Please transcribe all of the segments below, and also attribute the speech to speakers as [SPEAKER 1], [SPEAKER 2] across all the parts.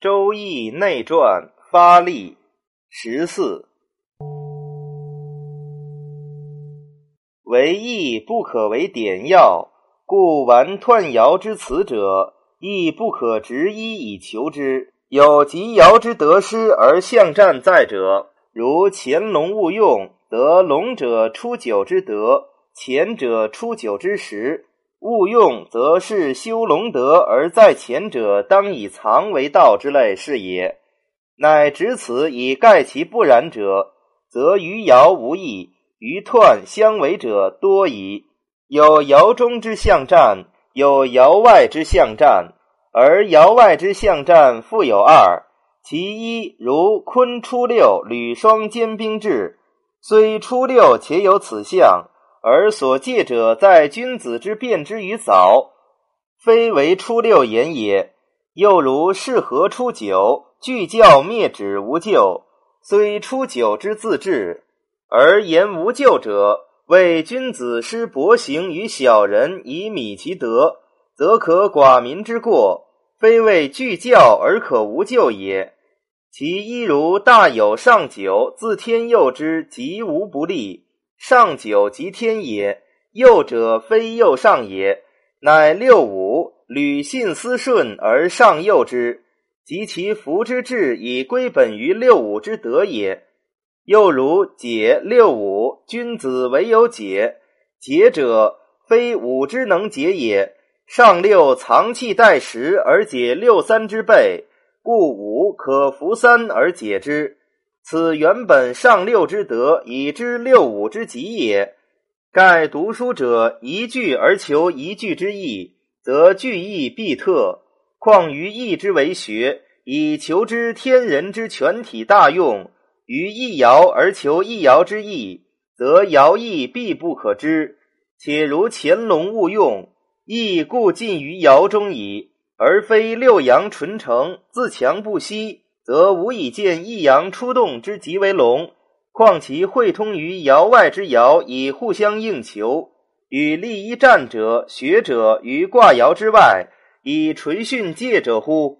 [SPEAKER 1] 周易内传发力十四，为易不可为典要，故玩彖爻之辞者，亦不可执一以求之。有及爻之得失而象战在者，如潜龙勿用，得龙者出九之德，潜者出九之时。勿用，则是修龙德而在前者，当以藏为道之类是也。乃执此以盖其不然者，则于爻无益，于彖相违者多矣。有爻中之象战，有爻外之象战，而爻外之象战复有二。其一如坤初六，履双兼兵制，虽初六且有此象。而所借者在君子之辩之于早，非为初六言也。又如是何初九，具教灭止无咎，虽初九之自治，而言无咎者，为君子施薄行于小人以米其德，则可寡民之过，非为具教而可无咎也。其一如大有上九，自天佑之，吉无不利。上九即天也，右者非右上也，乃六五履信思顺而上右之，及其福之志以归本于六五之德也。又如解六五，君子唯有解，解者非五之能解也。上六藏气待时而解六三之备，故五可服三而解之。此原本上六之德，以知六五之极也。盖读书者一句而求一句之意，则句意必特。况于义之为学，以求之天人之全体大用；于一爻而求一爻之意，则爻意必不可知。且如乾隆勿用，亦故尽于爻中矣，而非六阳纯成，自强不息。则无以见一阳出动之极为龙，况其会通于爻外之爻，以互相应求，与利一战者、学者于卦爻之外，以垂训戒者乎？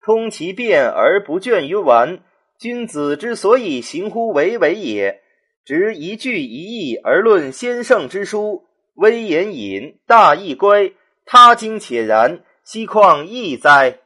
[SPEAKER 1] 通其变而不倦于完，君子之所以行乎为为也。执一句一义而论先圣之书，微言隐，大义乖，他经且然，奚况易哉？